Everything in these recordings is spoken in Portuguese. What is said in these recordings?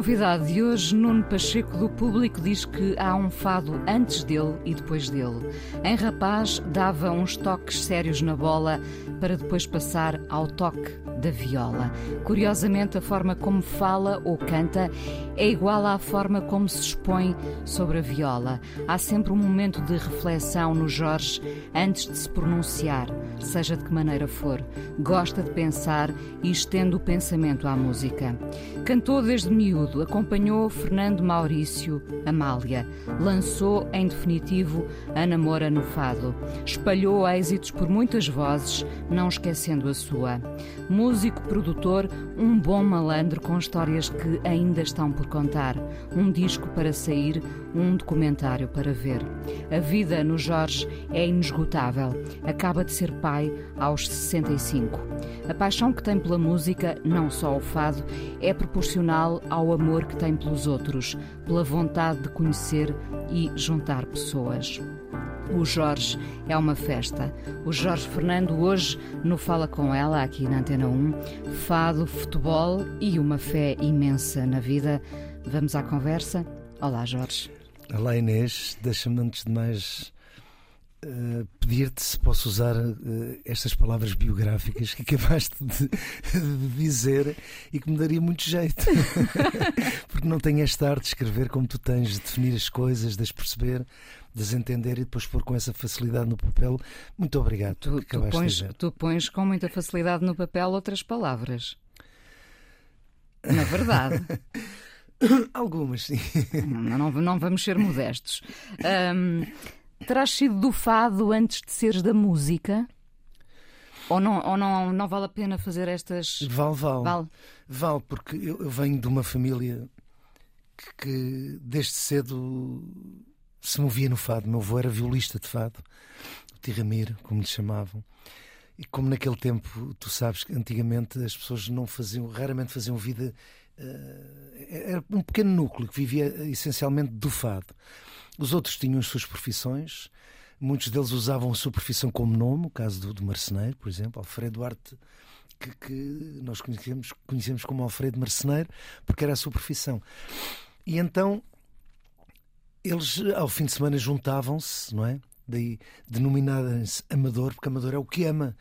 Convidado de hoje, Nuno Pacheco do Público diz que há um fado antes dele e depois dele. Em rapaz, dava uns toques sérios na bola para depois passar ao toque da viola. Curiosamente, a forma como fala ou canta é igual à forma como se expõe sobre a viola. Há sempre um momento de reflexão no Jorge antes de se pronunciar, seja de que maneira for. Gosta de pensar e estende o pensamento à música. Cantou desde miúdo, acompanhou Fernando Maurício Amália, lançou em definitivo a Namora no Fado, espalhou êxitos por muitas vozes, não esquecendo a sua. Músico, produtor, um bom malandro com histórias que ainda estão por contar, um disco para sair, um documentário para ver. A vida no Jorge é inesgotável. Acaba de ser pai aos 65. A paixão que tem pela música, não só o fado, é proporcional ao amor que tem pelos outros, pela vontade de conhecer e juntar pessoas. O Jorge é uma festa. O Jorge Fernando hoje no Fala Com Ela, aqui na Antena 1, fado, futebol e uma fé imensa na vida. Vamos à conversa? Olá, Jorge. Olá, Inês. Deixa-me antes de mais Uh, pedir-te se posso usar uh, estas palavras biográficas que acabaste de, de, dizer e que me daria muito jeito. Porque não tenho esta arte de escrever como tu tens, de definir as coisas, de as perceber, de as entender e depois pôr com essa facilidade no papel. Muito obrigado. Tu, tu, pões, tu pões com muita facilidade no papel outras palavras. Na verdade. Algumas, sim. Não, não, não, vamos ser modestos. Um, terás sido do fado antes de seres da música? Ou não, ou não, não vale a pena fazer estas. Vale, vale. Vale, vale porque eu, eu venho de uma família que, que, desde cedo se movia no fado. Meu avô era violista de fado, o Tirramiro, como lhe chamavam. E como naquele tempo, tu sabes que antigamente as pessoas não faziam, raramente faziam vida. Uh, era um pequeno núcleo que vivia essencialmente do fado. Os outros tinham as suas profissões, muitos deles usavam a sua profissão como nome, o caso do, do marceneiro, por exemplo, Alfredo Duarte, que, que nós conhecemos, conhecemos como Alfredo Marceneiro, porque era a sua profissão. E então eles ao fim de semana juntavam-se, não é? Daí denominaram-se amador, porque amador é o que ama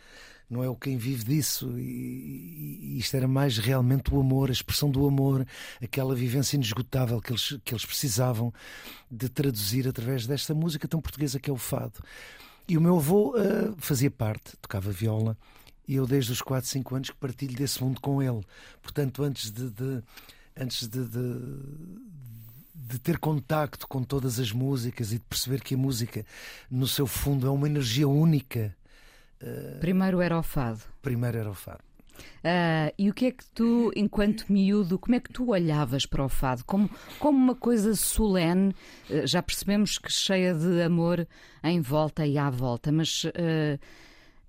não é o quem vive disso. E, e, isto era mais realmente o amor, a expressão do amor, aquela vivência inesgotável que eles, que eles precisavam de traduzir através desta música tão portuguesa que é o fado. E o meu avô uh, fazia parte, tocava viola, e eu desde os 4, 5 anos que partilho desse mundo com ele. Portanto, antes de, de antes de, de, de ter contacto com todas as músicas e de perceber que a música, no seu fundo, é uma energia única Primeiro era o fado. Primeiro era o fado. Uh, e o que é que tu, enquanto miúdo, como é que tu olhavas para o fado? Como, como uma coisa solene, uh, já percebemos que cheia de amor em volta e à volta, mas uh,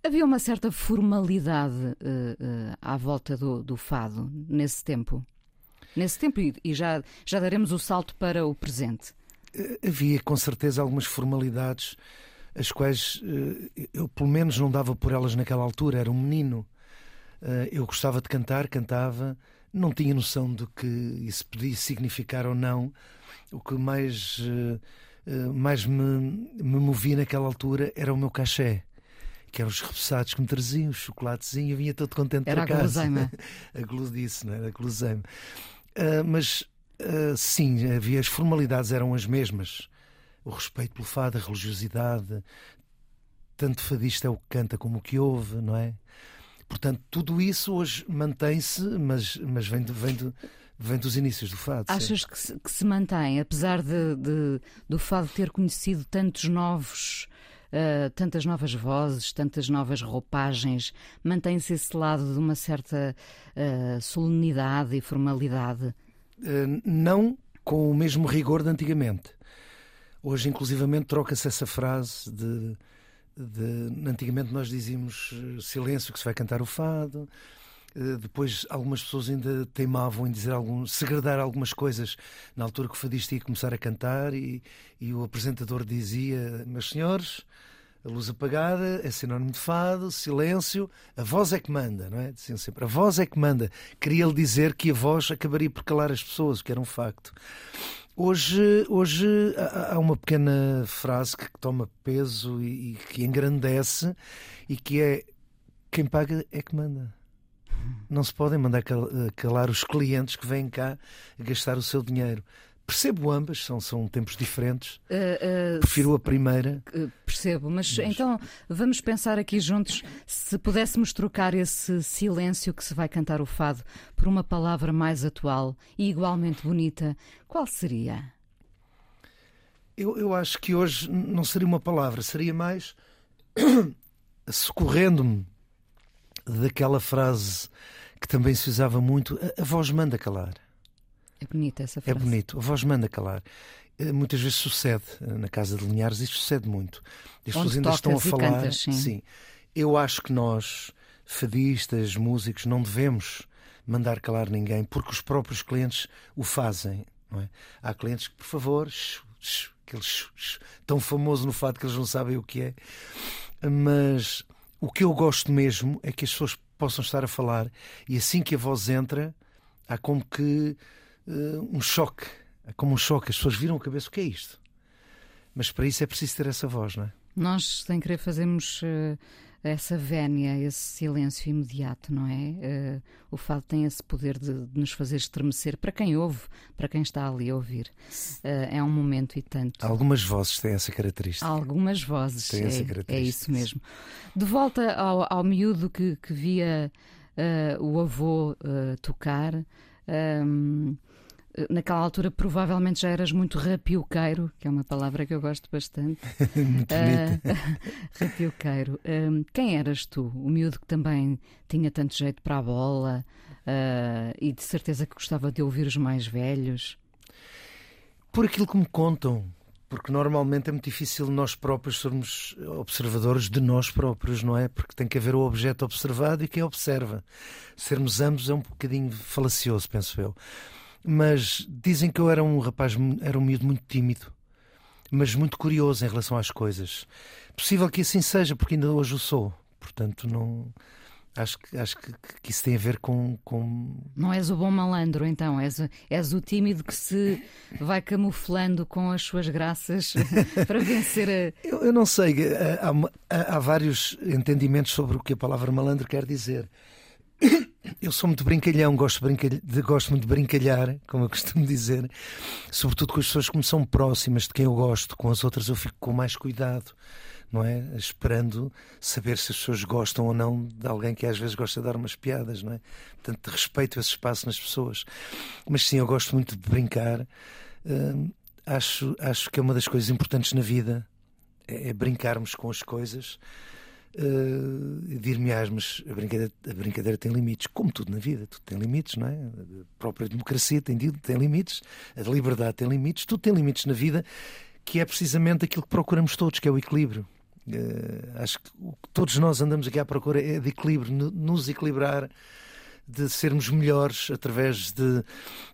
havia uma certa formalidade à volta do, do, fado nesse tempo. Nesse tempo, e, e já, já daremos o salto para o presente. Havia com certeza algumas formalidades as quais eh, eu, pelo menos, não dava por elas naquela altura. Era um menino. Eh, eu gostava de cantar, cantava, não tinha noção do que isso podia significar ou não. O que mais, eh, mais me, me movia naquela altura era o meu cachê que eram os repousados que me traziam, o chocolatezinho, eu vinha todo contente era para casa. Era a guloseima. era? A guloseima. Uh, mas, uh, sim, havia as formalidades, eram as mesmas o respeito pelo fado, a religiosidade. Tanto fadista é o que canta como o que ouve, não é? Portanto, tudo isso hoje mantém-se, mas, mas vem, de, vem, de, vem dos inícios do fado. Achas que se, que se, mantém, apesar de, de, do fado ter conhecido tantos novos uh, tantas novas vozes, tantas novas roupagens, mantém-se esse lado de uma certa uh, solenidade e formalidade? Uh, não com o mesmo rigor de antigamente. Hoje, inclusivamente, troca-se essa frase de, de. Antigamente nós dizíamos silêncio que se vai cantar o fado. Depois algumas pessoas ainda teimavam em dizer algum, segredar algumas coisas na altura que o fadista ia começar a cantar e, e o apresentador dizia, meus senhores, a luz apagada é sinónimo de fado, silêncio, a voz é que manda, não é? Diziam sempre, a voz é que manda. Queria ele dizer que a voz acabaria por calar as pessoas, o que era um facto. Hoje, hoje há uma pequena frase que toma peso e, e que engrandece e que é quem paga é que manda. Não se podem mandar calar os clientes que vêm cá gastar o seu dinheiro. Percebo ambas, são, são tempos diferentes. Uh, uh, Prefiro a primeira. Uh, percebo, mas, mas, então vamos pensar aqui juntos se pudéssemos trocar esse silêncio que se vai cantar o fado por uma palavra mais atual e igualmente bonita, qual seria? Eu, eu acho que hoje não seria uma palavra, seria mais socorrendo-me daquela frase que também se usava muito: a, a voz manda calar. É bonita essa frase. É bonito. A voz manda calar. Eh, muitas vezes sucede eh, na casa de Linhares, isto sucede muito. As pessoas ainda estão a falar. Cantas, sim. sim. Eu acho que nós, fadistas, músicos, não devemos mandar calar ninguém porque os próprios clientes o fazem. É? Há clientes que, por favor, aqueles tão famoso no fato que eles não sabem o que é. Mas o que eu gosto mesmo é que as pessoas possam estar a falar e assim que a voz entra, há como que uh, um choque. É como um choque. As pessoas viram a cabeça: o que é isto? Mas para isso é preciso ter essa voz, não é? Nós, sem querer, fazemos uh, essa vénia, esse silêncio imediato, não é? Uh, o fado tem esse poder de, de, nos fazer estremecer para quem ouve, para quem está ali a ouvir. é um momento e tanto. Algumas vozes têm essa característica. Algumas vozes, têm é, essa característica. é isso mesmo. De volta ao, ao miúdo que, que via o avô tocar. Um, naquela altura provavelmente já eras muito rapioqueiro, que é uma palavra que eu gosto bastante. muito uh, rapioqueiro. Um, quem eras tu? O miúdo que também tinha tanto jeito para a bola uh, e de certeza que gostava de ouvir os mais velhos? Por aquilo que me contam. Porque normalmente é muito difícil nós próprios sermos observadores de nós próprios, não é? Porque tem que haver o objeto observado e quem observa. Sermos ambos é um bocadinho falacioso, penso eu mas dizem que eu era um rapaz, era um miúdo muito tímido, mas muito curioso em relação às coisas. Possível que assim seja, porque ainda hoje o sou. Portanto, não. Acho que, acho que, que isso tem a ver com, com. Não és o bom malandro, então. És, és o tímido que se vai camuflando com as suas graças para vencer a. Eu, eu não sei. Há, há, há vários entendimentos sobre o que a palavra malandro quer dizer. Eu sou muito brincalhão, gosto, de, gosto muito de brincalhar, como eu costumo dizer, sobretudo com as pessoas que me são próximas, de quem eu gosto, com as outras eu fico com mais cuidado, não é? Esperando saber se as pessoas gostam ou não de alguém que às vezes gosta de dar umas piadas, não é? Portanto, respeito esse espaço nas pessoas. Mas sim, eu gosto muito de brincar. Hum, acho, acho que é uma das coisas importantes na vida, é, é brincarmos com as coisas uh, dir-me-ás, mas a brincadeira, a brincadeira tem limites, como tudo na vida, tudo tem limites, não é? A própria democracia tem, tem limites, a liberdade tem limites, tudo tem limites na vida, que é precisamente aquilo que procuramos todos, que é o equilíbrio. Uh, acho que todos nós andamos aqui à procura é de equilíbrio, nos equilibrar, de sermos melhores através de,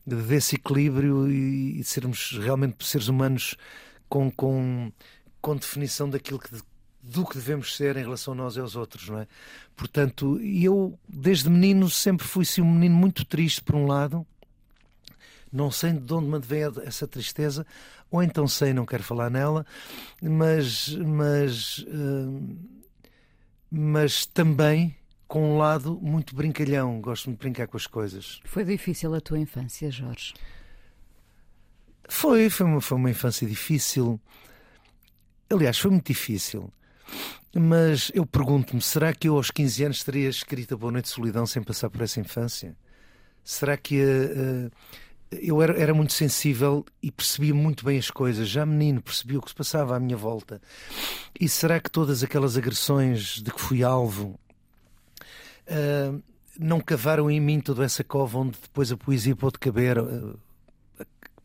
de desse equilíbrio e, e sermos realmente seres humanos com, com, com definição daquilo que do que devemos ser em relação a nós e aos outros, não é? Portanto, eu desde menino sempre fui assim, um menino muito triste por um lado, não sei de onde me vem essa tristeza, ou então sei, não quero falar nela, mas mas uh, mas também com um lado muito brincalhão, gosto de brincar com as coisas. Foi difícil a tua infância, Jorge? Foi, foi uma, foi uma infância difícil. Aliás, foi muito difícil. Mas eu pergunto-me: será que eu aos 15 anos teria escrito a Boa Noite de Solidão sem passar por essa infância? Será que a, eu era, era, muito sensível e percebia muito bem as coisas. Já menino, percebia o que se passava à minha volta. E será que todas aquelas agressões de que fui alvo uh, não cavaram em mim toda essa cova onde depois a poesia pode caber? Uh,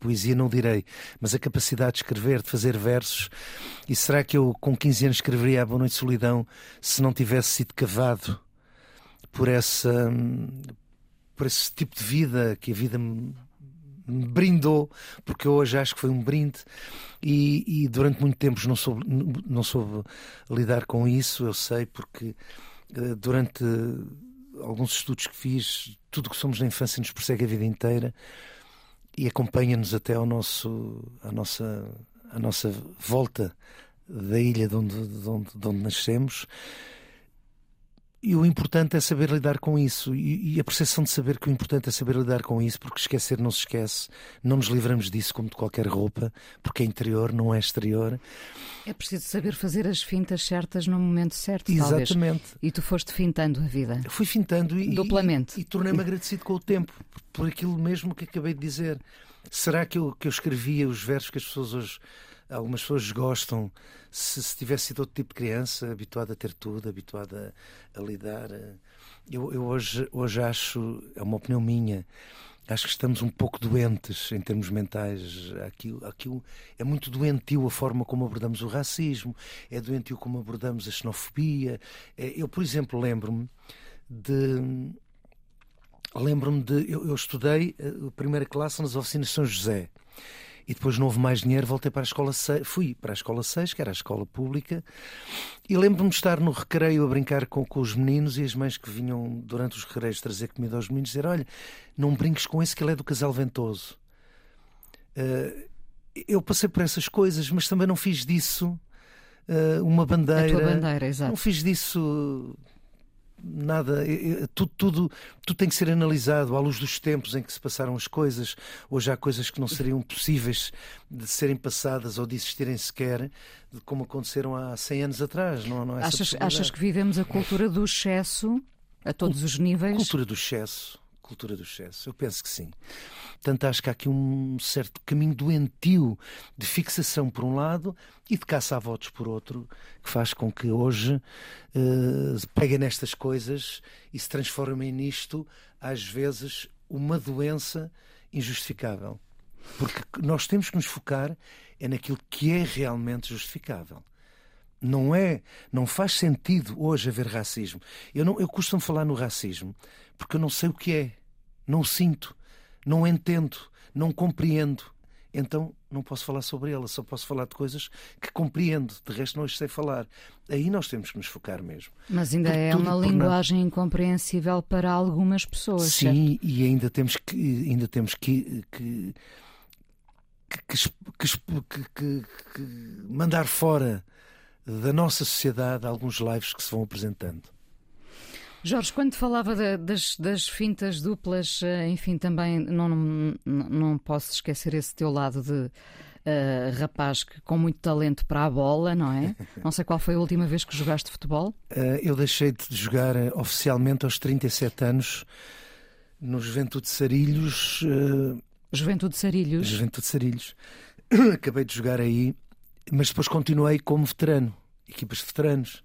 poesia não direi, mas a capacidade de escrever, de fazer versos. E será que eu com 15 anos escreveria a Boa Noite Solidão se não tivesse sido cavado por essa por esse tipo de vida que a vida me brindou, porque eu hoje acho que foi um brinde e, e durante muito tempo não soube, não soube lidar com isso, eu sei, porque uh, durante alguns estudos que fiz, tudo que somos na infância nos persegue a vida inteira e acompanha-nos até ao nosso, à nossa, à nossa volta da ilha de onde, de onde, de onde nascemos. E o importante é saber lidar com isso. E, e, a percepção de saber que o importante é saber lidar com isso, porque esquecer não se esquece. Não nos livramos disso como de qualquer roupa, porque é interior, não é exterior. É preciso saber fazer as fintas certas no momento certo, Exatamente. Talvez. E tu foste fintando a vida. Eu fui fintando e, Duplamente. E, e tornei-me agradecido com o tempo, por aquilo mesmo que acabei de dizer. Será que eu, que eu escrevia os versos que as pessoas hoje algumas pessoas gostam se, se tivesse sido outro tipo de criança, habituada a ter tudo, habituada a, lidar. Eh, eu, eu, hoje, hoje acho, é uma opinião minha, acho que estamos um pouco doentes em termos mentais. Aquilo, aquilo é muito doentio a forma como abordamos o racismo, é doentio como abordamos a xenofobia. É, eu, por exemplo, lembro-me de. Lembro-me de. Eu, eu estudei a primeira classe nas oficinas de São José e depois não houve mais dinheiro, voltei para a escola 6, fui para a escola 6, que era a escola pública, e lembro-me de estar no recreio a brincar com, com os meninos e as mães que vinham durante os recreios trazer comida aos meninos dizer: Olha, não brinques com esse que ele é do casal ventoso. Uh, eu passei por essas coisas, mas também não fiz disso uh, uma bandeira. A tua bandeira, exato. Não fiz disso nada, tudo, tudo, tudo tem que ser analisado à luz dos tempos em que se passaram as coisas. Hoje há coisas que não seriam possíveis de serem passadas ou de existirem sequer, como aconteceram há 100 anos atrás. Não, não achas, achas que vivemos a cultura do excesso a todos os níveis? Cultura do excesso cultura do excesso? Eu penso que sim. Portanto, acho que há aqui um certo caminho doentio de fixação por um lado e de caça a votos por outro, que faz com que hoje uh, peguem nestas coisas e se transformem nisto, às vezes, uma doença injustificável. Porque nós temos que nos focar é naquilo que é realmente justificável. Não é, não faz sentido hoje haver racismo. Eu, não, eu costumo falar no racismo porque eu não sei o que é, não sinto, não entendo, não compreendo. Então não posso falar sobre ela, só posso falar de coisas que compreendo, de resto não as sei falar. Aí nós temos que nos focar mesmo. Mas ainda é uma linguagem incompreensível para algumas pessoas. Sim, certo? e ainda temos que, ainda temos que, que, que, que mandar fora da nossa sociedade alguns lives que se vão apresentando. Jorge, quando falava de, das, das fintas duplas, eh, enfim, também não, não, não posso esquecer esse teu lado de uh, rapaz que, com muito talento para a bola, não é? Não sei qual foi a última vez que jogaste futebol. Uh, eu deixei de jogar oficialmente aos 37 anos no Juventude de Sarilhos. Uh... Juventude de Sarilhos? Juventude de Sarilhos. Acabei de jogar aí, mas depois continuei como veterano, equipas de veteranos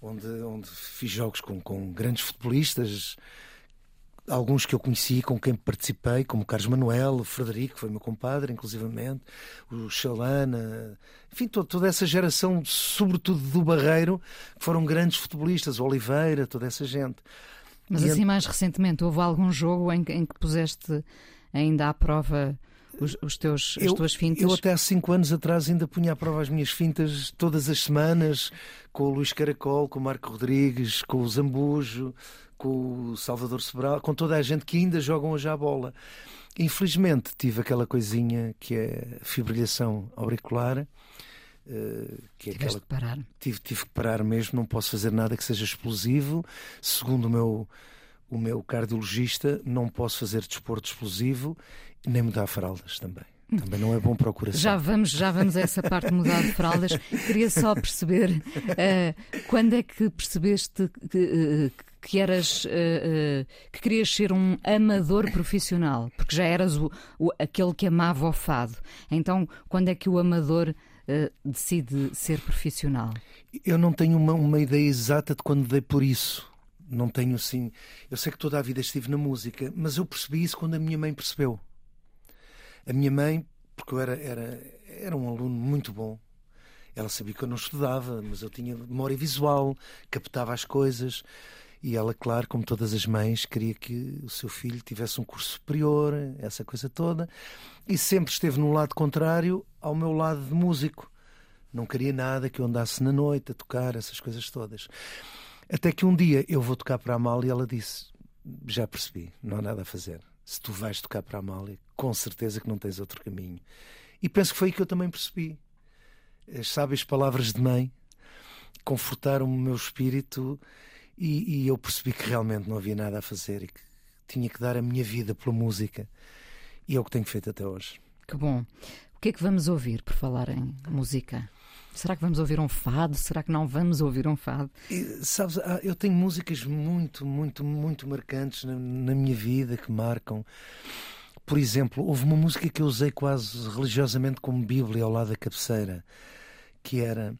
onde, onde fiz jogos com, com grandes futebolistas, alguns que eu conheci, com quem participei, como o Carlos Manuel, o Frederico, que foi meu compadre, inclusivamente, o Chalana, enfim, toda, toda essa geração, sobretudo do Barreiro, que foram grandes futebolistas, o Oliveira, toda essa gente. Mas e assim, mais recentemente, houve algum jogo em, em que puseste ainda à prova os, os teus, as eu, tuas fintas? Eu até há cinco anos atrás ainda punha à prova as minhas fintas todas as semanas, com o Luís Caracol, com o Marco Rodrigues, com o Zambujo, com o Salvador Sobral, com toda a gente que ainda jogam hoje à bola. Infelizmente tive aquela coisinha que é fibrilhação auricular. Uh, que é aquela... que parar. Tive, tive que parar mesmo, não posso fazer nada que seja explosivo. Segundo o meu, o meu cardiologista, não posso fazer desporto explosivo nem mudar fraldas também. Também não é bom para o coração. Já vamos, já vamos a essa parte mudar de fraldas. Queria só perceber uh, quando é que percebeste que, uh, que eras uh, uh, que querias ser um amador profissional, porque já eras o, o, aquele que amava o fado. Então, quando é que o amador uh, decide ser profissional? Eu não tenho uma, uma ideia exata de quando dei por isso. Não tenho assim. Eu sei que toda a vida estive na música, mas eu percebi isso quando a minha mãe percebeu. A minha mãe, porque eu era, era, era um aluno muito bom, ela sabia que eu não estudava, mas eu tinha memória visual, captava as coisas. E ela, claro, como todas as mães, queria que o seu filho tivesse um curso superior, essa coisa toda. E sempre esteve no lado contrário ao meu lado de músico. Não queria nada que eu andasse na noite a tocar, essas coisas todas. Até que um dia eu vou tocar para a Amália e ela disse: Já percebi, não há nada a fazer. Se tu vais tocar para a Amália, com certeza que não tens outro caminho. E penso que foi aí que eu também percebi as sábias palavras de mãe confortaram o meu espírito e, e, eu percebi que realmente não havia nada a fazer e que tinha que dar a minha vida pela música. E é o que tenho feito até hoje. Que bom. O que é que vamos ouvir por falar em música? Será que vamos ouvir um fado? Será que não vamos ouvir um fado? E, sabes, eu tenho músicas muito, muito, muito marcantes na, na minha vida que marcam. Por exemplo, houve uma música que eu usei quase religiosamente como Bíblia ao lado da cabeceira que era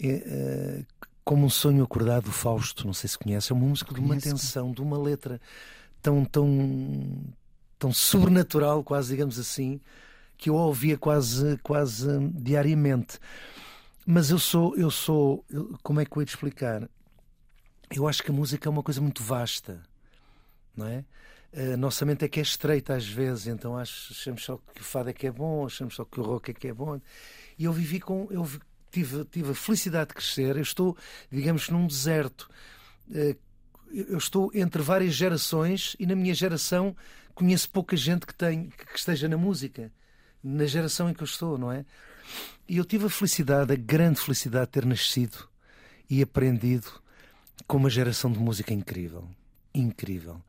é, como um sonho acordado do Fausto, não sei se conhece, é uma música de uma tensão, de uma letra tão tão tão sobrenatural, quase digamos assim, que eu ouvia quase quase diariamente. Mas eu sou eu sou, eu, como é que eu ia te explicar? Eu acho que a música é uma coisa muito vasta, não é? A nossa mente é que é estreita às vezes, então achamos só que o fado é que é bom, achamos só que o rock é que é bom. E eu vivi com, eu tive, tive a felicidade de crescer. Eu estou, digamos, num deserto. Eh, eu estou entre várias gerações e na minha geração conheço pouca gente que, tem, que esteja na música. Na geração em que eu estou, não é? E eu tive a felicidade, a grande felicidade de ter nascido e aprendido com uma geração de música incrível. Incrível.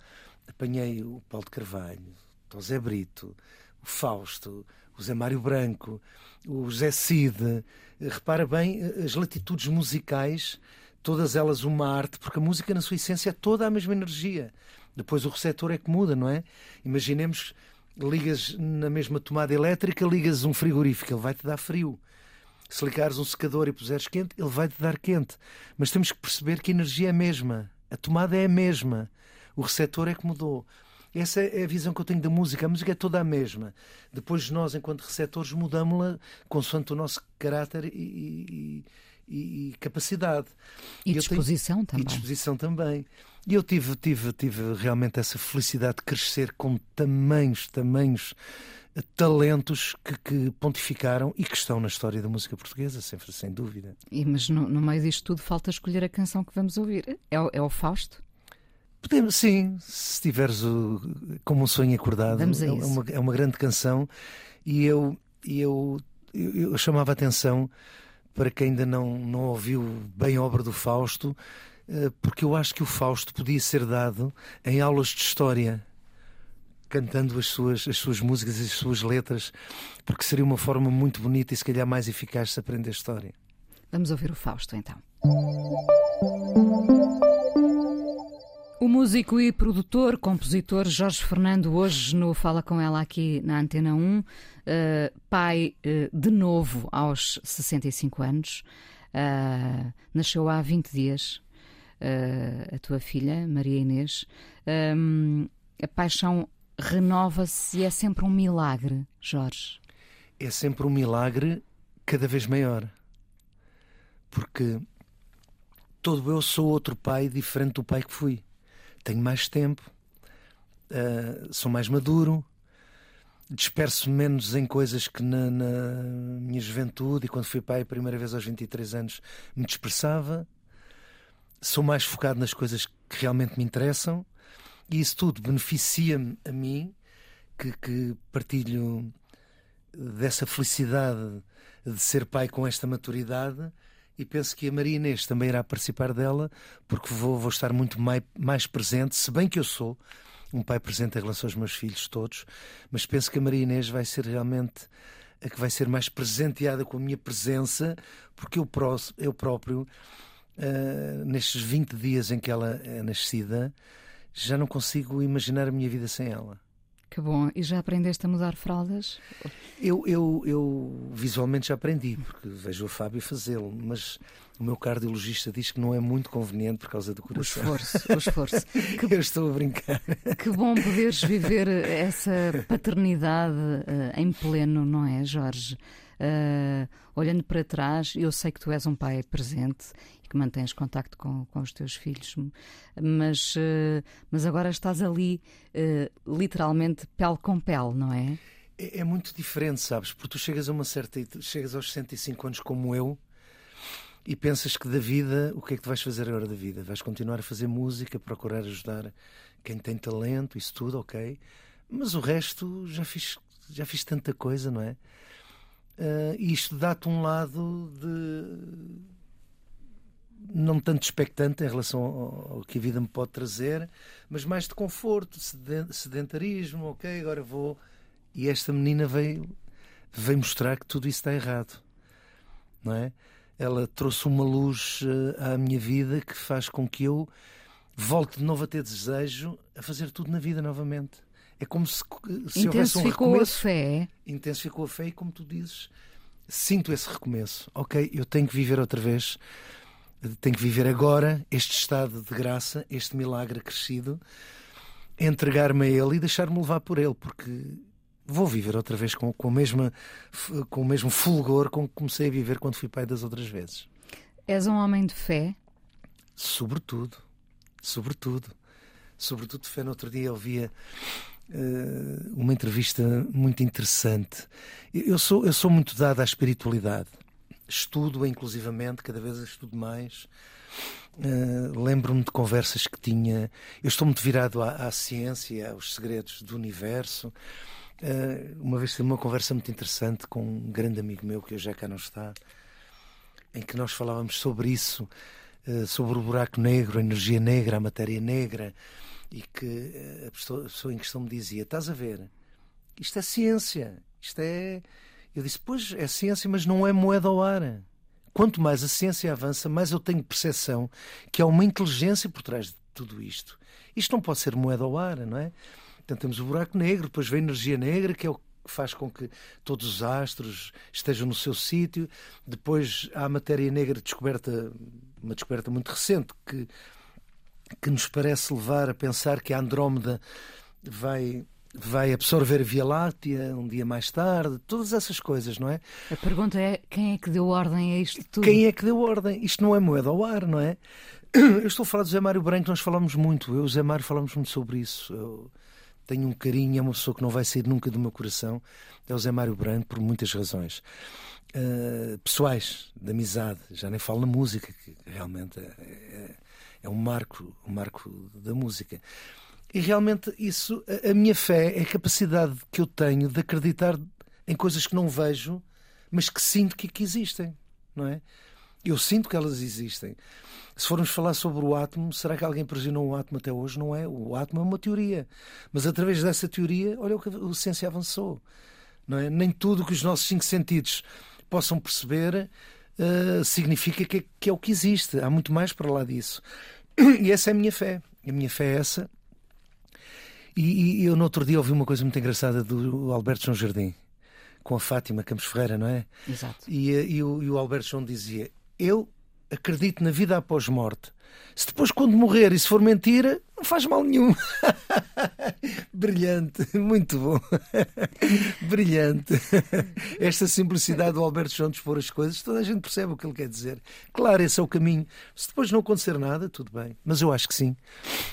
Apanhei o Paulo de Carvalho, o José Brito, o Fausto, o Zé Mário Branco, o José Cid. Repara bem as latitudes musicais, todas elas uma arte, porque a música, na sua essência, é toda a mesma energia. Depois o receptor é que muda, não é? Imaginemos, ligas na mesma tomada elétrica, ligas um frigorífico, ele vai-te dar frio. Se ligares um secador e puseres quente, ele vai-te dar quente. Mas temos que perceber que a energia é a mesma. A tomada é a mesma. O receptor é que mudou. Essa é a visão que eu tenho da música. A música é toda a mesma. Depois nós, enquanto receptores, mudamos-la consoante o nosso caráter e, e, e capacidade. E, e disposição tenho... também. E disposição também. E eu tive, tive, tive realmente essa felicidade de crescer com tamanhos, tamanhos eh, talentos que, que, pontificaram e que estão na história da música portuguesa, sempre sem dúvida. E, mas no, no meio disto tudo falta escolher a canção que vamos ouvir. É, é o Fausto? Podemos, sim, se tiveres o, como um sonho acordado, Vamos a é, isso. uma, é uma grande canção e eu, eu, eu, eu chamava a atenção para quem ainda não, não ouviu bem a obra do Fausto, eh, porque eu acho que o Fausto podia ser dado em aulas de história, cantando as suas, as suas músicas e as suas letras, porque seria uma forma muito bonita e se calhar mais eficaz de aprender história. Vamos ouvir o Fausto então. O músico e produtor, compositor Jorge Fernando, hoje no Fala Com Ela aqui na Antena 1, uh, pai uh, de novo aos 65 anos, uh, nasceu há 20 dias a tua filha, Maria Inês. Um, a paixão renova-se e é sempre um milagre, Jorge. É sempre um milagre cada vez maior. Porque todo eu sou outro pai diferente do pai que fui tenho mais tempo, uh, sou mais maduro, disperso menos em coisas que na, na, minha juventude e quando fui pai a primeira vez aos 23 anos me dispersava. Sou mais focado nas coisas que realmente me interessam e isso tudo beneficia-me a mim, que, que partilho dessa felicidade de ser pai com esta maturidade e penso que a Maria Inês também irá participar dela, porque vou, vou estar muito mais, mais presente, se bem que eu sou um pai presente em relação aos meus filhos todos, mas penso que a Maria Inês vai ser realmente a que vai ser mais presenteada com a minha presença, porque eu, eu próprio uh, nestes 20 dias em que ela é nascida, já não consigo imaginar a minha vida sem ela. Que bom. E já aprendeste a mudar fraldas? Eu, eu, eu visualmente já aprendi, porque vejo o Fábio fazê-lo, mas o meu cardiologista diz que não é muito conveniente por causa do coração. O esforço, o esforço. Que... Eu estou a brincar. Que bom poderes viver essa paternidade uh, em pleno, não é, Jorge? Uh, olhando para trás, eu sei que tu és um pai presente e que mantens contacto com, com os teus filhos, mas, uh, mas agora estás ali uh, literalmente pele com pele, não é? é? é? muito diferente, sabes? Porque tu chegas a uma certa chegas aos 65 anos como eu e pensas que da vida, o que é que tu vais fazer agora da vida? Vais continuar a fazer música, procurar ajudar quem tem talento, isso tudo, ok. Mas o resto já fiz, já fiz tanta coisa, não é? Uh, isto dá-te um lado de não tanto expectante em relação ao, que a vida me pode trazer, mas mais de conforto, sedentarismo, ok, agora vou. E esta menina veio, veio mostrar que tudo isso está errado, não é? Ela trouxe uma luz uh, à minha vida que faz com que eu volte de novo a ter desejo a fazer tudo na vida novamente. É como se, se houvesse um recomeço. a fé. Intensificou a fé e, como tu dizes, sinto esse recomeço. Ok, eu tenho que viver outra vez, tenho que viver agora este estado de graça, este milagre crescido, entregar-me a ele e deixar-me levar por ele, porque vou viver outra vez com, com, a mesma, com o mesmo fulgor com que comecei a viver quando fui pai das outras vezes. És um homem de fé? Sobretudo, sobretudo. Sobretudo de fé. No outro dia eu via uma entrevista muito interessante. Eu sou, eu sou muito dado à espiritualidade. Estudo inclusivamente, cada vez estudo mais. Uh, Lembro-me de conversas que tinha. Eu estou muito virado à, à ciência, aos segredos do universo. Uh, uma vez tive uma conversa muito interessante com um grande amigo meu, que hoje já cá não está, em que nós falávamos sobre isso, uh, sobre o buraco negro, a energia negra, a matéria negra, e que eh, a pessoa, em questão me dizia: Estás a ver? Isto é ciência. Isto é. Eu disse: Pois é ciência, mas não é moeda ao ar. Quanto mais a ciência avança, mais eu tenho percepção que há uma inteligência por trás de tudo isto. Isto não pode ser moeda ao ar, não é? Então temos o buraco negro, depois vem a energia negra, que é o que faz com que todos os astros estejam no seu sítio. Depois há a matéria negra descoberta, uma descoberta muito recente, que que nos parece levar a pensar que a Andrómeda vai vai absorver a Via Láctea um dia mais tarde, todas essas coisas, não é? A pergunta é quem é que deu ordem a isto tudo? Quem é que deu ordem? Isto não é moeda ao ar, não é? Eu estou a falar do Zé Mário Branco, nós falamos muito, eu e o Zé Mário falamos muito sobre isso. Eu tenho um carinho, é uma pessoa que não vai sair nunca do meu coração, é o Zé Mário Branco, por muitas razões. Uh, pessoais, de amizade, já nem falo na música, que realmente é, é é um marco, um marco da música. E realmente isso, a, a minha fé é a capacidade que eu tenho de acreditar em coisas que não vejo, mas que sinto que, que existem, não é? Eu sinto que elas existem. Se formos falar sobre o átomo, será que alguém presionou o átomo até hoje? Não é. O átomo é uma teoria. Mas através dessa teoria, olha o que a ciência avançou. Não é? Nem tudo que os nossos cinco sentidos possam perceber uh, significa que, que é o que existe. Há muito mais para lá disso. E essa é a minha fé. A minha fé é essa. E, e eu no outro dia ouvi uma coisa muito engraçada do Alberto João Jardim, com a Fátima Campos Ferreira, não é? Exato. E, eh, e, o, e o Alberto João dizia: Eu acredito na vida após morte. Se depois, quando morrer, e se for mentira, não faz mal nenhum. Brilhante, muito bom. Brilhante. Esta simplicidade do Alberto João de expor as coisas, toda a gente percebe o que ele quer dizer. Claro, esse é o caminho. Se depois não acontecer nada, tudo bem. Mas eu acho que sim.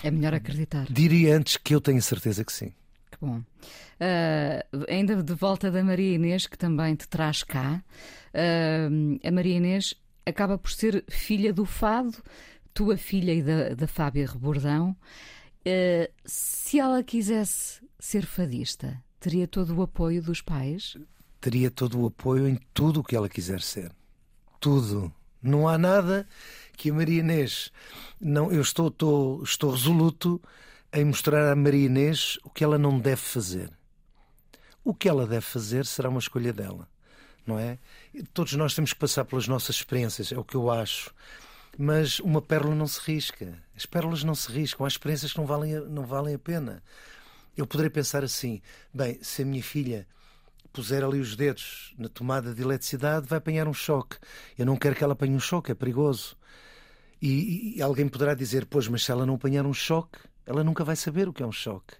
É melhor acreditar. Diria antes que eu tenho a certeza que sim. Que bom. Uh, ainda de volta da Maria Inês, que também te traz cá. Uh, a Maria Inês acaba por ser filha do fado, tua filha e da, da Fábia Rebordão. Uh, se ela quisesse ser fadista, teria todo o apoio dos pais? Teria todo o apoio em tudo o que ela quiser ser. Tudo. Não há nada que a Maria Inês. Não, eu estou, estou, estou resoluto em mostrar à Maria Inês o que ela não deve fazer. O que ela deve fazer será uma escolha dela, não é? Todos nós temos que passar pelas nossas experiências, é o que eu acho. Mas uma pérola não se risca. As pérolas não se riscam. Há experiências que não valem, a, não valem a pena. Eu poderia pensar assim: bem, se a minha filha puser ali os dedos na tomada de eletricidade, vai apanhar um choque. Eu não quero que ela apanhe um choque, é perigoso. E, e, alguém poderá dizer: pois, mas se ela não apanhar um choque, ela nunca vai saber o que é um choque.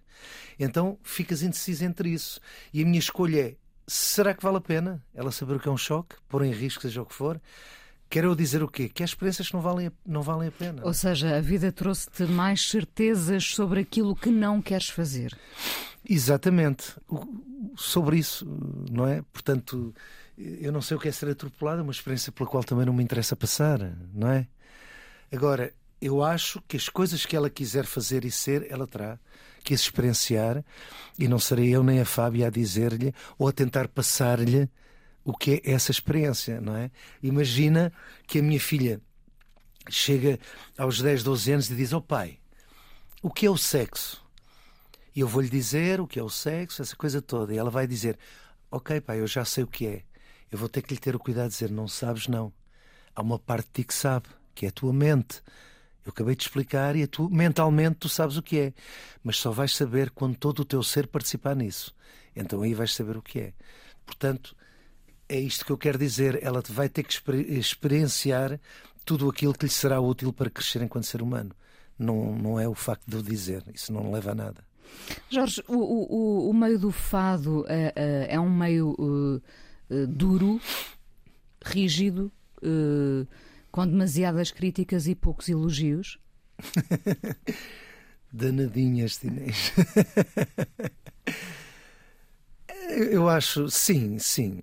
Então ficas indeciso entre isso. E a minha escolha é: será que vale a pena ela saber o que é um choque, pôr em risco, seja o que for? Quero eu dizer o quê? Que há experiências que não valem, a, não valem a pena. Ou seja, a vida trouxe-te mais certezas sobre aquilo que não queres fazer. Exatamente. Sobre isso, não é? Portanto, eu não sei o que é ser atropelado, é uma experiência pela qual também não me interessa passar, não é? Agora, eu acho que as coisas que ela quiser fazer e ser, ela terá que as experienciar e não serei eu nem a Fábia a dizer-lhe ou a tentar passar-lhe o que é essa experiência, não é? Imagina que a minha filha chega aos 10, 12 anos e diz: Oh pai, o que é o sexo? E eu vou-lhe dizer o que é o sexo, essa coisa toda. E ela vai dizer: Ok, pai, eu já sei o que é. Eu vou ter que lhe ter o cuidado de dizer: Não sabes, não. Há uma parte de ti que sabe, que é a tua mente. Eu acabei de explicar e tu, mentalmente tu sabes o que é. Mas só vais saber quando todo o teu ser participar nisso. Então aí vais saber o que é. Portanto, é isto que eu quero dizer. Ela vai ter que experienciar tudo aquilo que lhe será útil para crescer enquanto ser humano. Não, não é o facto de eu dizer. Isso não leva a nada. Jorge, o, o, o meio do fado é, é, um meio uh, duro, rígido, uh, com demasiadas críticas e poucos elogios? Danadinhas, Inês. eu acho, sim, sim.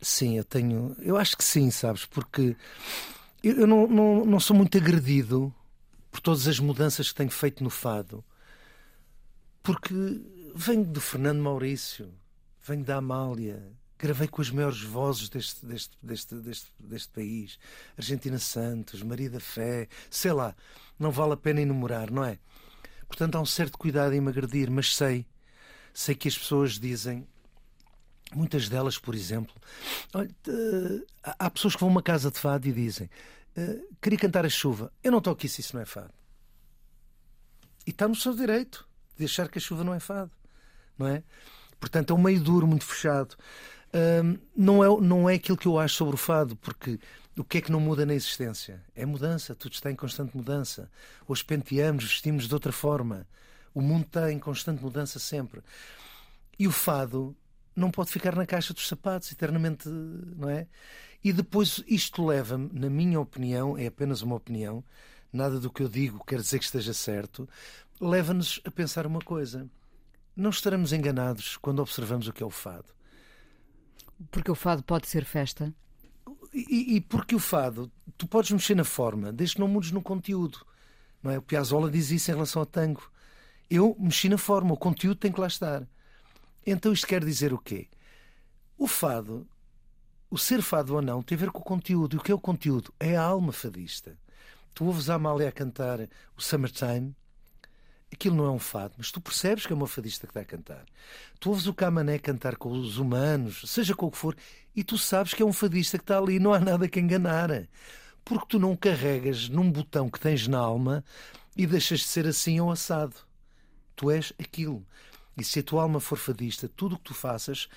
Sim, eu tenho. Eu acho que sim, sabes? Porque eu, não, não, não sou muito agredido por todas as mudanças que tenho feito no fado. Porque venho do Fernando Maurício, venho da Amália, gravei com as maiores vozes deste, deste, deste, deste, deste país. Argentina Santos, Maria da Fé, sei lá, não vale a pena enumerar, não é? Portanto, há um certo cuidado em me agredir, mas sei, sei que as pessoas dizem Muitas delas, por exemplo, olha, há pessoas que vão a uma casa de fado e dizem: eh, Queria cantar a chuva. Eu não toco isso, isso não é fado. E está no seu direito de achar que a chuva não é fado, não é? Portanto, é um meio duro, muito fechado. Não, é, não é aquilo que eu acho sobre o fado, porque o que é que não muda na existência? É mudança, tudo está em constante mudança. Hoje penteamos, vestimos de outra forma. O mundo está em constante mudança sempre. E o fado não pode ficar na caixa dos sapatos eternamente, não é? E depois isto leva-me, na minha opinião, é apenas uma opinião, nada do que eu digo quer dizer que esteja certo, leva-nos a pensar uma coisa. Não estaremos enganados quando observamos o que é o fado. Porque o fado pode ser festa? E, e porque o fado, tu podes mexer na forma, desde que não mudes no conteúdo. Não é? O Piazzolla diz isso em relação ao tango. Eu mexi na forma, o conteúdo tem que lá estar. Então isto quer dizer o quê? O fado, o ser fado ou não, tem a ver com o conteúdo. E o que é o conteúdo? É a alma fadista. Tu ouves a Amália a cantar o Summertime, aquilo não é um fado, mas tu percebes que é uma fadista que está a cantar. Tu ouves o Camané cantar com os humanos, seja que for, e tu sabes que é um fadista que está ali, não há nada que enganar. Porque tu não carregas num botão que tens na alma e deixas de ser assim ou assado. Tu és aquilo. E se a tua alma for fadista, tudo o que tu faças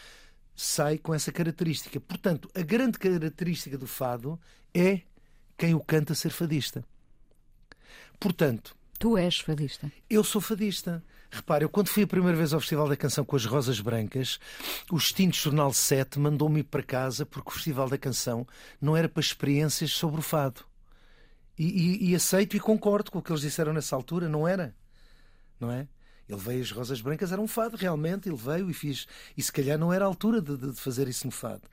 sai com essa característica. Portanto, a grande característica do fado é quem o canta ser fadista. Portanto. Tu és fadista. Eu sou fadista. Repare, eu quando fui a primeira vez ao Festival da Canção com as Rosas Brancas, o extinto Jornal 7 mandou-me ir para casa porque o Festival da Canção não era para experiências sobre o fado. E, e, e aceito e concordo com o que eles disseram nessa altura, não era? Não é? Ele veio as Rosas Brancas, era um fado, realmente. Ele veio e fiz. E se calhar não era a altura de, de fazer isso no fado.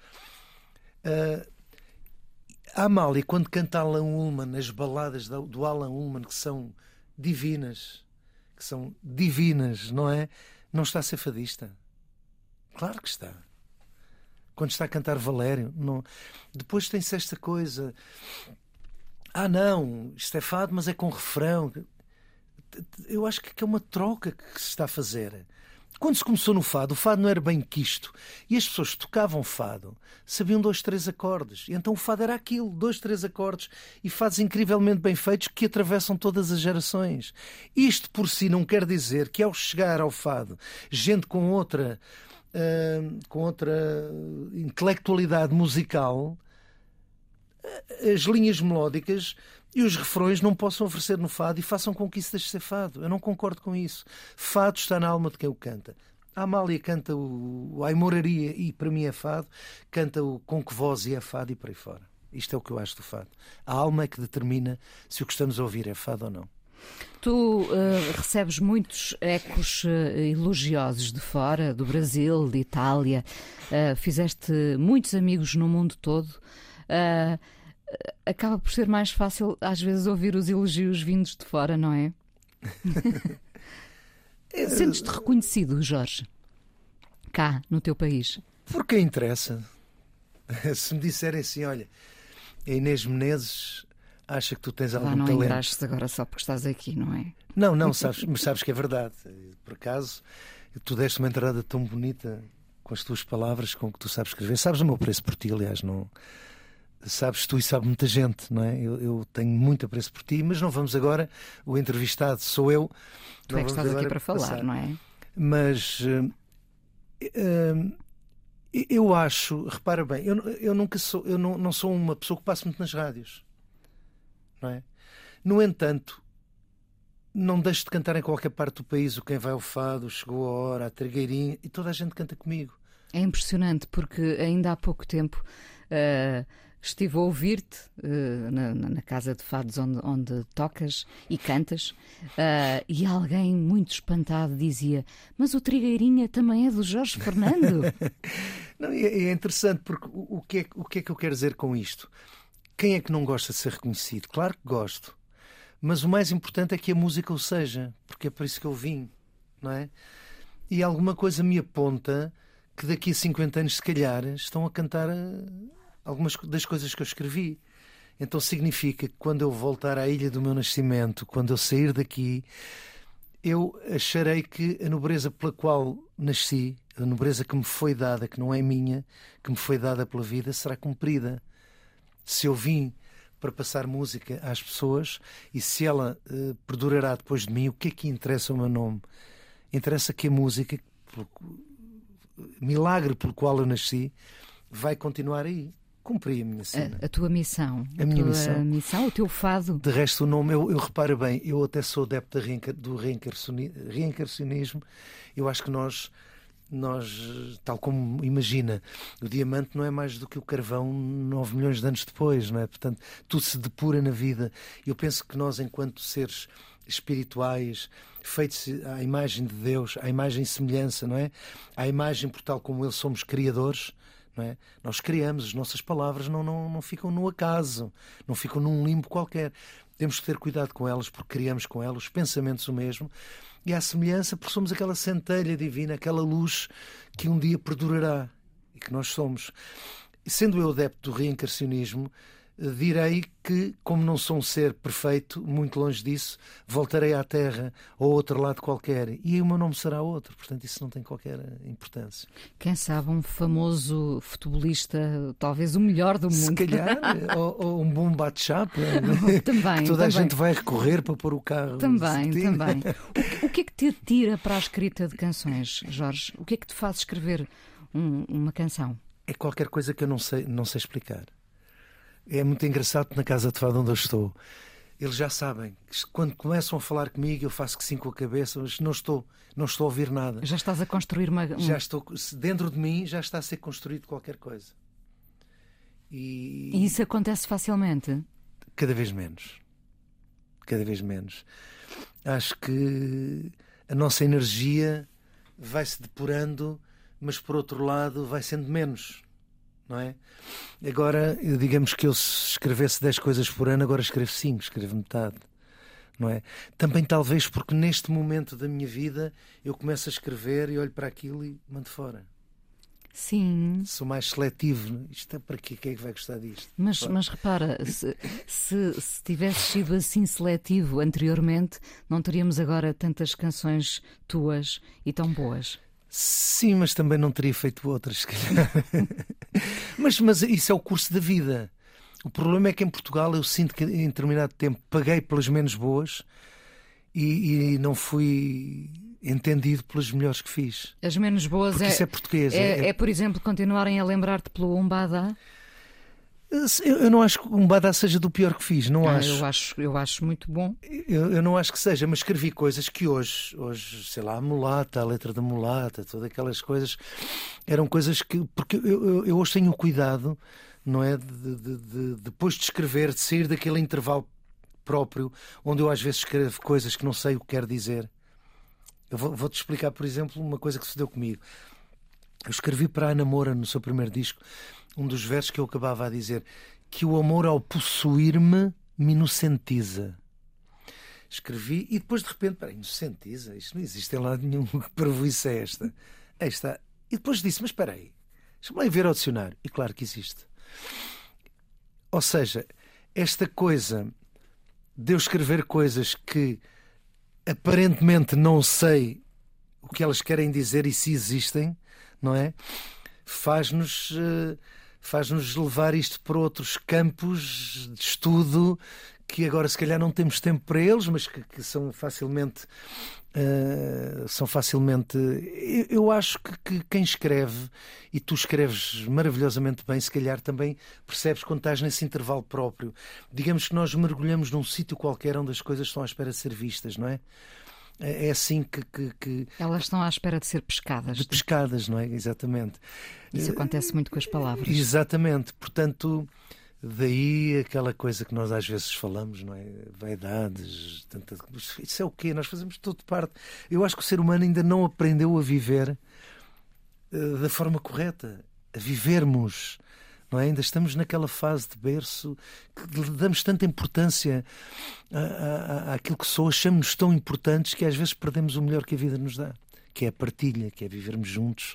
Uh, a Amália, quando canta Alan Ullman, as baladas do Alan Ullman, que são divinas, que são divinas, não é? Não está a ser fadista. Claro que está. Quando está a cantar Valério, não. Depois tem-se esta coisa. Ah, não, isto é fado, mas é com refrão eu acho que é uma troca que se está a fazer. Quando se começou no fado, o fado não era bem quisto. E as pessoas tocavam fado sabiam dois, três acordes. E então o fado era aquilo, dois, três acordes e fados incrivelmente bem feitos que atravessam todas as gerações. Isto por si não quer dizer que ao chegar ao fado, gente com outra, uh, com outra intelectualidade musical, as linhas melódicas e os refrões não possam oferecer no fado e façam com que isso deixe ser fado. Eu não concordo com isso. Fado está na alma de quem o canta. A Amália canta o, o Aimoraria e para mim é fado, canta o Com que voz e é fado e por aí fora. Isto é o que eu acho do fado. A alma é que determina se o que estamos a ouvir é fado ou não. Tu uh, recebes muitos ecos uh, elogiosos de fora, do Brasil, de Itália, uh, fizeste muitos amigos no mundo todo. Uh, acaba por ser mais fácil, às vezes, ouvir os elogios vindos de fora, não é? Sentes-te reconhecido, Jorge? Cá, no teu país? Porque interessa. Se me disserem assim, olha, a Inês Menezes acha que tu tens algum Lá não talento. entraste agora só porque estás aqui, não é? Não, não, sabes, mas sabes que é verdade. Por acaso, tu deste uma entrada tão bonita com as tuas palavras, com o que tu sabes escrever. Sabes o meu preço por ti, aliás, não sabes tu e sabe muita gente, não é? Eu, eu, tenho muito apreço por ti, mas não vamos agora, o entrevistado sou eu. Tu é que estás aqui para falar, passar. não é? Mas uh, uh, eu acho, repara bem, eu, eu nunca sou, eu não, não sou uma pessoa que passa muito nas rádios, não é? No entanto, não deixo de cantar em qualquer parte do país o Quem Vai ao Fado, Chegou a Hora, a Trigueirinha, e toda a gente canta comigo. É impressionante porque ainda há pouco tempo. Uh, estive a ouvir-te uh, na, na, casa de fados onde, onde tocas e cantas, uh, e alguém muito espantado dizia: Mas o Trigueirinha também é do Jorge Fernando? não, é, é, interessante porque o, o, que é, o que é que eu quero dizer com isto? Quem é que não gosta de ser reconhecido? Claro que gosto. Mas o mais importante é que a música o seja, porque é para isso que eu vim, não é? E alguma coisa me aponta que daqui a 50 anos, se calhar, estão a cantar eh, algumas das coisas que eu escrevi. Então significa que quando eu voltar à ilha do meu nascimento, quando eu sair daqui, eu acharei que a nobreza pela qual nasci, a nobreza que me foi dada, que não é minha, que me foi dada pela vida, será cumprida. Se eu vim para passar música às pessoas e se ela uh, perdurará depois de mim, o que é que interessa o meu nome? Interessa que a música, milagre pelo qual eu nasci, vai continuar aí cumpri a minha cena. A, a tua missão. A, a minha missão. missão. O teu fado. De resto, o nome, eu, eu reparo bem, eu até sou adepto do reencarcionismo. Eu acho que nós, nós, tal como imagina, o diamante não é mais do que o carvão 9 milhões de anos depois, não é? Portanto, tudo se depura na vida. Eu penso que nós, enquanto seres espirituais, feitos à imagem de Deus, à imagem e semelhança, não é? À imagem por tal como Ele somos criadores, é? Nós criamos, as nossas palavras não, não, não ficam no acaso, não ficam num limbo qualquer. Temos que ter cuidado com elas, porque criamos com elas os pensamentos o mesmo. E à semelhança, porque somos aquela centelha divina, aquela luz que um dia perdurará e que nós somos. Sendo eu adepto do reencarcionismo, direi que, como não sou um ser perfeito, muito longe disso, voltarei à Terra ou a outro lado qualquer e o meu nome será outro. Portanto, isso não tem qualquer importância. Quem sabe um famoso futebolista, talvez o melhor do mundo. Se calhar, ou, ou, um bom bate-chapa. também. toda também. a gente vai recorrer para pôr o carro. Também, também. O, o, que é que te tira para a escrita de canções, Jorge? O que é que te faz escrever um, uma canção? É qualquer coisa que eu não sei, não sei explicar. É muito engraçado na casa de fado onde eu estou. Eles já sabem. Quando começam a falar comigo, eu faço que sim com a cabeça, mas não estou, não estou a ouvir nada. Já estás a construir uma. Já estou. Dentro de mim já está a ser construído qualquer coisa. E, e isso acontece facilmente? Cada vez menos. Cada vez menos. Acho que a nossa energia vai se depurando, mas por outro lado vai sendo menos não é? Agora, digamos que eu se escrevesse 10 coisas por ano, agora escrevo 5, escrevo metade. Não é? Também talvez porque neste momento da minha vida eu começo a escrever e olho para aquilo e mando fora. Sim. Sou mais seletivo. Isto é para quê? Quem é que vai gostar disto? Mas, mas repara, se, se, se tivesse sido assim seletivo anteriormente, não teríamos agora tantas canções tuas e tão boas. Sim, mas também não teria feito outras, se calhar. mas, mas isso é o curso da vida. O problema é que em Portugal eu sinto que em determinado tempo paguei pelas menos boas e, e não fui entendido pelas melhores que fiz. As menos boas Porque é, isso é português. é, é- é, por exemplo, continuarem a lembrar-te pelo Umbada. Eu, não acho que um badá seja do pior que fiz, não Ah, acho. eu acho. Eu acho muito bom. Eu, eu não acho que seja, mas escrevi coisas que hoje, hoje, sei lá, a mulata, a letra da mulata, todas aquelas coisas, eram coisas que. Porque eu, eu, eu hoje tenho o cuidado, não é? De, de- de- depois de escrever, de sair daquele intervalo próprio, onde eu às vezes escrevo coisas que não sei o que quer dizer. Eu vou- vou-te explicar, por exemplo, uma coisa que se deu comigo. Eu escrevi para a Namora, no seu primeiro disco, um dos versos que eu acabava a dizer que o amor ao possuir-me me inocentiza. Escrevi e depois de repente, peraí, inocentiza? Isto não existe em lado nenhum. Que parvoíce é esta? Aí está. E depois disse, mas espera aí, deixa-me ver ao dicionário. E claro que existe. Ou seja, esta coisa de eu escrever coisas que aparentemente não sei o que elas querem dizer e se existem, não é? Faz-nos eh, faz-nos levar isto para outros campos de estudo que agora se calhar não temos tempo para eles, mas que, que são facilmente eh, são facilmente eu, eu acho que, que quem escreve e tu escreves maravilhosamente bem, se calhar também percebes quando estás nesse intervalo próprio. Digamos que nós mergulhamos num sítio qualquer onde as coisas estão à espera de ser vistas, não é? É é assim que, que- que- Elas estão à espera de ser pescadas. de pescadas, não é? Exatamente. Isso acontece muito com as palavras. Exatamente. Portanto, daí aquela coisa que nós às vezes falamos, não é? Vaidades, tanta... isso é o quê? Nós fazemos tudo parte. Eu acho que o ser humano ainda não aprendeu a viver eh, da forma correta, a vivermos. Não é? Ainda estamos naquela fase de berço que damos tanta importância a- àquilo que sou, achamos-nos tão importantes que às vezes perdemos o melhor que a vida nos dá, que é a partilha, que é vivermos juntos,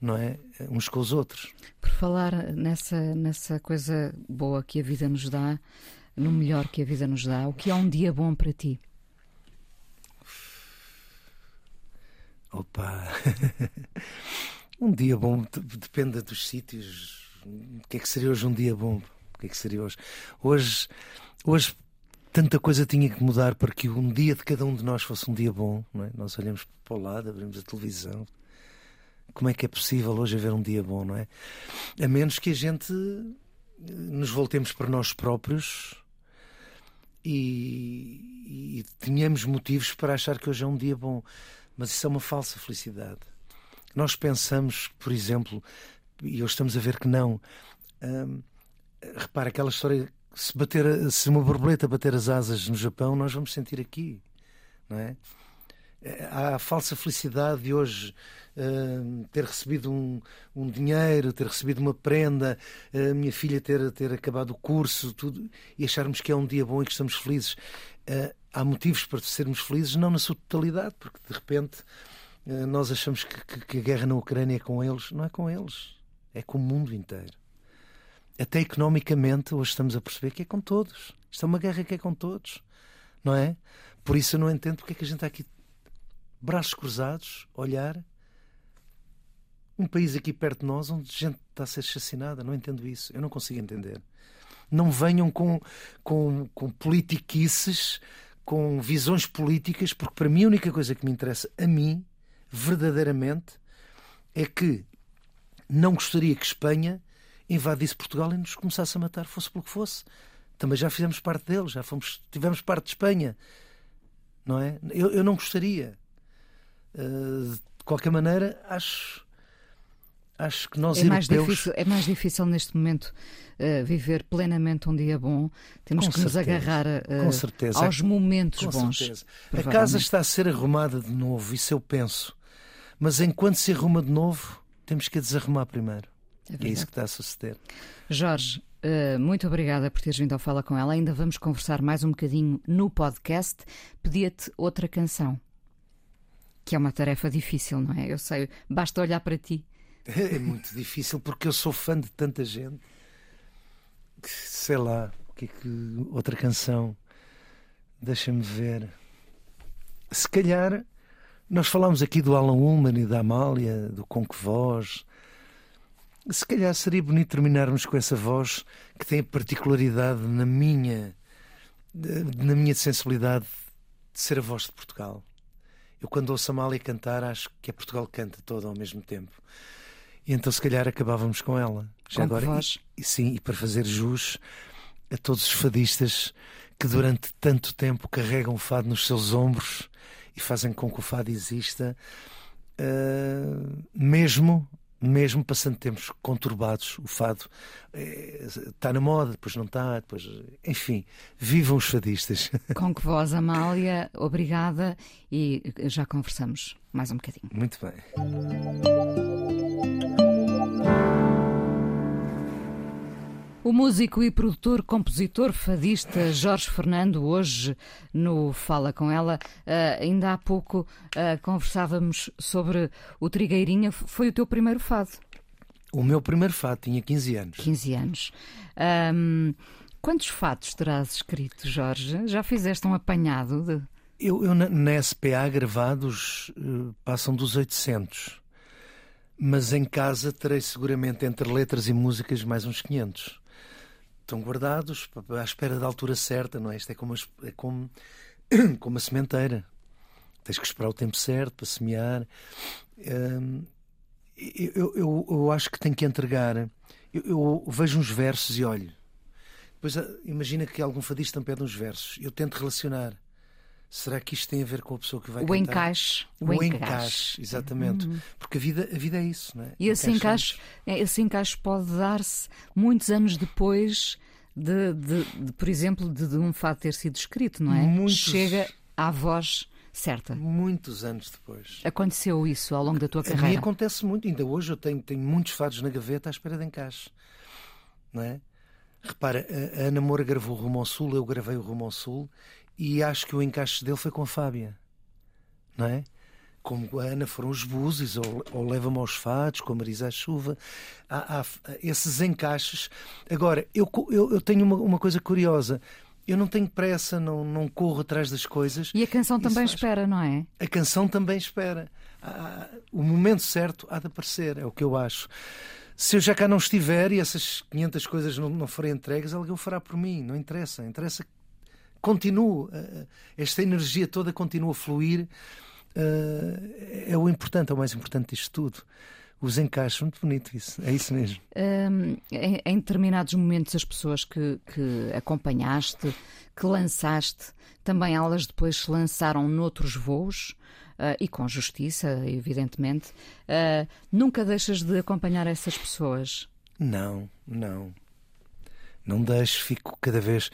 não é? Uns com os outros. Por falar nessa, nessa coisa boa que a vida nos dá, no melhor que a vida nos dá, o que é um dia bom para ti? Opa! um dia bom de- depende dos sítios. O que é que seria hoje um dia bom? O que é que seria hoje? Hoje, hoje tanta coisa tinha que mudar para que um dia de cada um de nós fosse um dia bom. Não é? Nós olhamos para o lado, abrimos a televisão. Como é que é possível hoje haver um dia bom, não é? A menos que a gente eh, nos voltemos para nós próprios e, e tenhamos motivos para achar que hoje é um dia bom. Mas isso é uma falsa felicidade. Nós pensamos, por exemplo, e hoje estamos a ver que não. hum, repara aquela história: se, bater, se uma borboleta bater as asas no Japão, nós vamos sentir aqui, não é? Há a falsa felicidade de hoje hum, ter recebido um, um dinheiro, ter recebido uma prenda, a minha filha ter, ter acabado o curso, tudo, e acharmos que é um dia bom e que estamos felizes. Eh, há motivos para sermos felizes, não na sua totalidade, porque de repente eh, nós achamos que, que- que a guerra na Ucrânia é com eles. Não é com eles, é com o mundo inteiro. Até economicamente, hoje estamos a perceber que é com todos. Isto é uma guerra que é com todos, não é? Por isso eu não entendo porque é que a gente está aqui, braços cruzados, olhar um país aqui perto de nós onde gente está a ser assassinada. Não entendo isso. Eu não consigo entender. Não venham com, com, com politiquices, com visões políticas, porque para mim a única coisa que me interessa, a mim, verdadeiramente, é que não gostaria que Espanha invadisse Portugal e nos começasse a matar, fosse pelo que fosse. Também já fizemos parte deles, já fomos, tivemos parte de Espanha. Não é? Eu, eu não gostaria. Uh, de qualquer maneira, acho, acho que nós É mais, europeus. difícil, é mais difícil neste momento eh, viver plenamente um dia bom. Temos Com que nos certeza, agarrar eh, com certeza. aos momentos Com bons. certeza. A casa está a ser arrumada de novo, isso eu penso. Mas enquanto se arruma de novo, temos que a desarrumar primeiro. É é isso que está a suceder. Jorge, eh, muito obrigada por teres vindo ao Fala com ela. Ainda vamos conversar mais um bocadinho no podcast. Pedia-te outra canção, que é uma tarefa difícil, não é? Eu sei, basta olhar para ti. É muito difícil porque eu sou fã de tanta gente. que, Sei lá, o que é que. Outra canção. Deixa-me ver. Se calhar. Nós falámos aqui do Alan Ullman e da Amália, do Com Que Voz. Se calhar seria bonito terminarmos com essa voz que tem a particularidade na minha, na minha sensibilidade de ser a voz de Portugal. Eu, quando ouço a Amália cantar, acho que é Portugal que canta todo ao mesmo tempo. E então, se calhar, acabávamos com ela. Já com agora, voz? E, sim, e para fazer jus a todos os fadistas que durante tanto tempo carregam o fado nos seus ombros e fazem com que o fado exista, uh, mesmo mesmo passando tempos conturbados, o fado está eh, na moda, depois não está, depois, enfim, vivam os fadistas. Com que voz, Amália, obrigada e já conversamos mais um bocadinho. Muito bem. O músico e produtor, compositor, fadista Jorge Fernando, hoje no Fala Com Ela, uh, ainda há pouco uh, conversávamos sobre o Trigueirinha, foi o teu primeiro fado? O meu primeiro fado, tinha 15 anos. 15 anos. Um, quantos fados terás escrito, Jorge? Já fizeste um apanhado de... Eu, eu na, na, SPA gravados uh, passam dos 800, mas em casa terei seguramente entre letras e músicas mais uns 500 estão guardados à espera da altura certa, não é? Isto é como, é como, como a sementeira. Tens que esperar o tempo certo para semear. Hum, eu, eu, eu, acho que tenho que entregar. Eu, eu, vejo uns versos e olho. Depois ah, imagina que algum fadista me pede uns versos. Eu tento relacionar. Será que isto tem a ver com a pessoa que vai o cantar? Encaixe. O, o encaixe. encaixe, exatamente. Uhum. Porque a vida, a vida é isso, não é? E esse encaixe, esse encaixe pode dar-se muitos anos depois de, de, de por exemplo, de, de, um fado ter sido escrito, não é? Muitos... Chega à voz certa. Muitos anos depois. Aconteceu isso ao longo da tua carreira? A mim acontece muito. Ainda hoje eu tenho, tenho muitos fados na gaveta à espera de encaixe. Não é? Repara, a Ana Moura gravou o Rumo ao Sul, eu gravei o Rumo ao Sul e acho que o encaixe dele foi com a Fábia. Não é? Como a Ana foram os búzios, ou, ou Leva-me aos Fados, com a Marisa à Chuva. Há, há, esses encaixes. Agora, eu, eu, eu tenho uma, uma coisa curiosa eu não tenho pressa, não, não corro atrás das coisas. E a canção também faz... espera, não é? A canção também espera. Ah, o momento certo há de aparecer, é o que eu acho. Se eu já cá não estiver e essas 500 coisas não, não forem entregues, alguém o fará por mim, não interessa. Interessa que continue, esta energia toda continua a fluir. Ah, é o importante, é o mais importante disto tudo os encaixes. Muito bonito isso, é isso mesmo. Um, em, em, determinados momentos, as pessoas que, que acompanhaste, que lançaste, também elas depois se lançaram noutros voos. Uh, e com justiça, evidentemente. Uh, nunca deixas de acompanhar essas pessoas? Não, não. Não deixo, fico cada vez.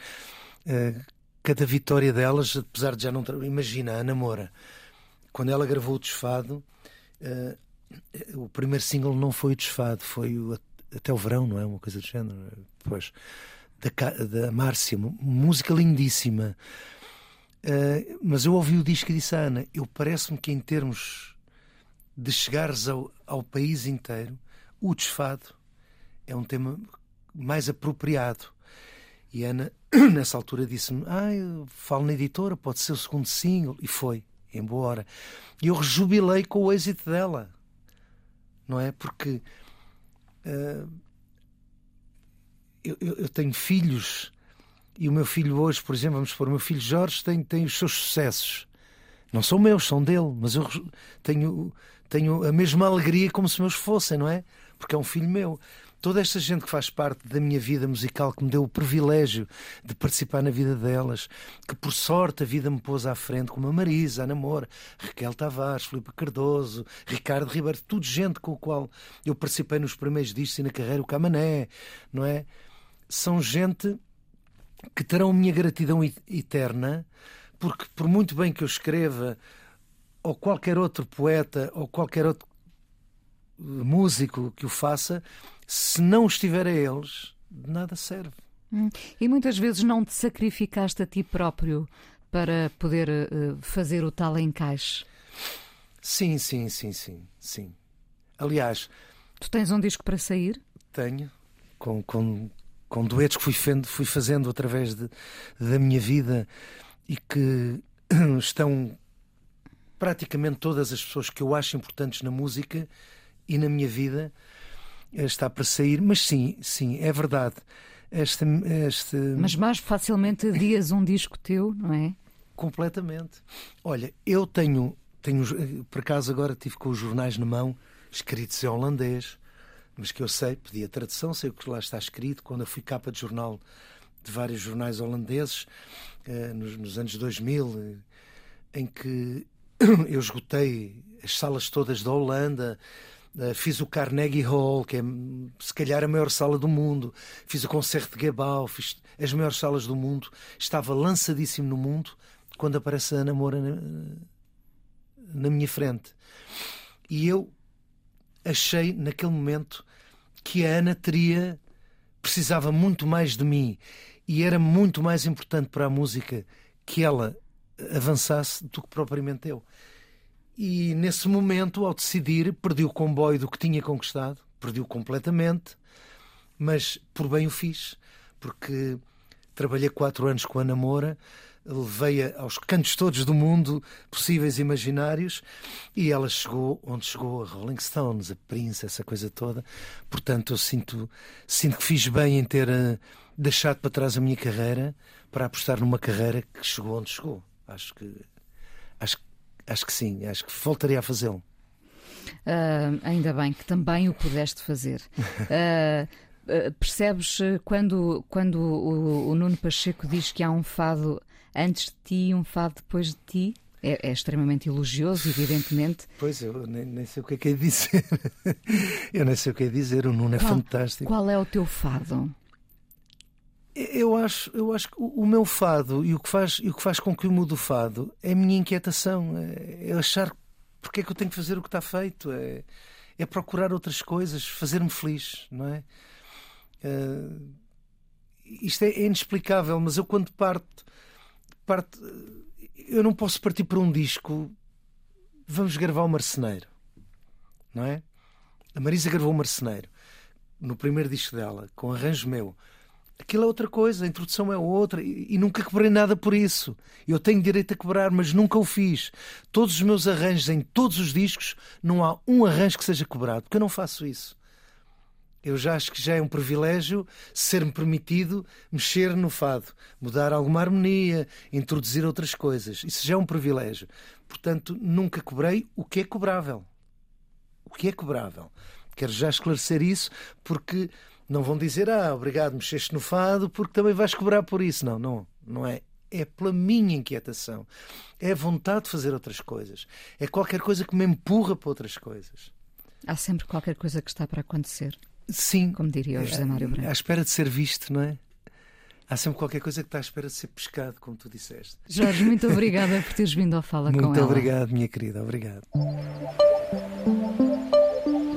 Uh, cada vitória delas, apesar de já não. Imagina, a Ana Moura, quando ela gravou o Desfado, o primeiro single não foi o Desfado, foi o Até o Verão, não é? Uma coisa do género. Pois, da, da Márcia, música lindíssima. Uh, mas eu ouvi o disco e disse à Ana: eu parece-me que em termos de chegares ao, ao país inteiro, o desfado é um tema mais apropriado. E Ana, nessa altura, disse-me: Ah, eu falo na editora, pode ser o segundo single. E foi, embora. E eu rejubilei com o êxito dela não é? Porque uh, eu, eu, tenho filhos e o meu filho hoje, por exemplo, vamos supor, o meu filho Jorge tem, tem os seus sucessos. Não são meus, são dele, mas eu tenho, tenho a mesma alegria como se meus fossem, não é? Porque é um filho meu toda esta gente que faz parte da minha vida musical, que me deu o privilégio de participar na vida delas, que por sorte a vida me pôs à frente, como a Marisa, a Namora, Raquel Tavares, Filipe Cardoso, Ricardo Ribeiro, tudo gente com o qual eu participei nos primeiros discos e na carreira, o Camané, não é? São gente que terão a minha gratidão eterna, porque por muito bem que eu escreva, ou qualquer outro poeta, ou qualquer outro músico que o faça, se não estiver a eles, de nada serve. Hum. E muitas vezes não te sacrificaste a ti próprio para poder uh, fazer o tal encaixe? Sim, sim, sim, sim, sim. Aliás, tu tens um disco para sair? Tenho, com, com, com duetos que fui, fendo, fui fazendo através de, da minha vida e que estão praticamente todas as pessoas que eu acho importantes na música e na minha vida eh, está para sair, mas sim, sim, é verdade. Este, este... Mas mais facilmente dias um disco teu, não é? Completamente. Olha, eu tenho, tenho, por acaso agora tive com os jornais na mão, escritos em holandês, mas que eu sei, pedi a tradução, sei o que lá está escrito. Quando eu fui capa de jornal de vários jornais holandeses, eh, nos, nos anos 2000, eh, em que eu esgotei as salas todas da Holanda, eh, fiz o Carnegie Hall, que é se calhar a maior sala do mundo, fiz o concerto de Gebau, fiz as maiores salas do mundo, estava lançadíssimo no mundo quando aparece a Ana Moura na, na minha frente. E eu achei naquele momento que a Ana teria precisava muito mais de mim e era muito mais importante para a música que ela avançasse do que propriamente eu. E nesse momento, ao decidir, perdi o comboio do que tinha conquistado, perdi-o completamente, mas por bem o fiz, porque trabalhei quatro anos com a Ana Moura, levei-a aos cantos todos do mundo possíveis e imaginários e ela chegou onde chegou, a Rolling Stones, a Prince, essa coisa toda. Portanto, eu sinto, sinto que fiz bem em ter uh, deixado para trás a minha carreira para apostar numa carreira que chegou onde chegou. Acho que acho, que sim, acho que voltaria a fazê-lo. Uh, ainda bem que também o pudeste fazer. Uh, uh, percebes quando, quando o, o, Nuno Pacheco diz que há um fado antes de ti e um fado depois de ti? É, é extremamente elogioso, evidentemente. Pois, eu nem, nem, sei o que é que é dizer. eu nem sei o que é dizer, o Nuno é qual, fantástico. Qual é o teu fado? Eu acho, eu acho que o meu fado e o que faz, e o que faz com que eu mude o fado é a minha inquietação, é, é achar porque é que eu tenho que fazer o que está feito, é, é procurar outras coisas, fazer-me feliz, não é? Uh, isto é, é, inexplicável, mas eu quando parto, parto, eu não posso partir para um disco. Vamos gravar o Marceneiro, não é? A Marisa gravou o Marceneiro no primeiro disco dela, com arranjo meu aquilo é outra coisa, a introdução é outra, e, e, nunca quebrei nada por isso. Eu tenho direito a quebrar, mas nunca o fiz. Todos os meus arranjos em todos os discos, não há um arranjo que seja quebrado, porque eu não faço isso. Eu já acho que já é um privilégio ser-me permitido mexer no fado, mudar alguma harmonia, introduzir outras coisas. Isso já é um privilégio. Portanto, nunca cobrei o que é cobrável. O que é cobrável. Quero já esclarecer isso, porque não vão dizer, ah, obrigado, mexeste no fado, porque também vais cobrar por isso. Não, não, não é. É pela minha inquietação. É a vontade de fazer outras coisas. É qualquer coisa que me empurra para outras coisas. Há sempre qualquer coisa que está para acontecer. Sim. Como diria o José Mário Branco. À espera de ser visto, não é? Há sempre qualquer coisa que está à espera de ser pescado, como tu disseste. Jorge, muito obrigada por teres vindo ao Fala muito com ela. Muito obrigado, minha querida. Obrigado.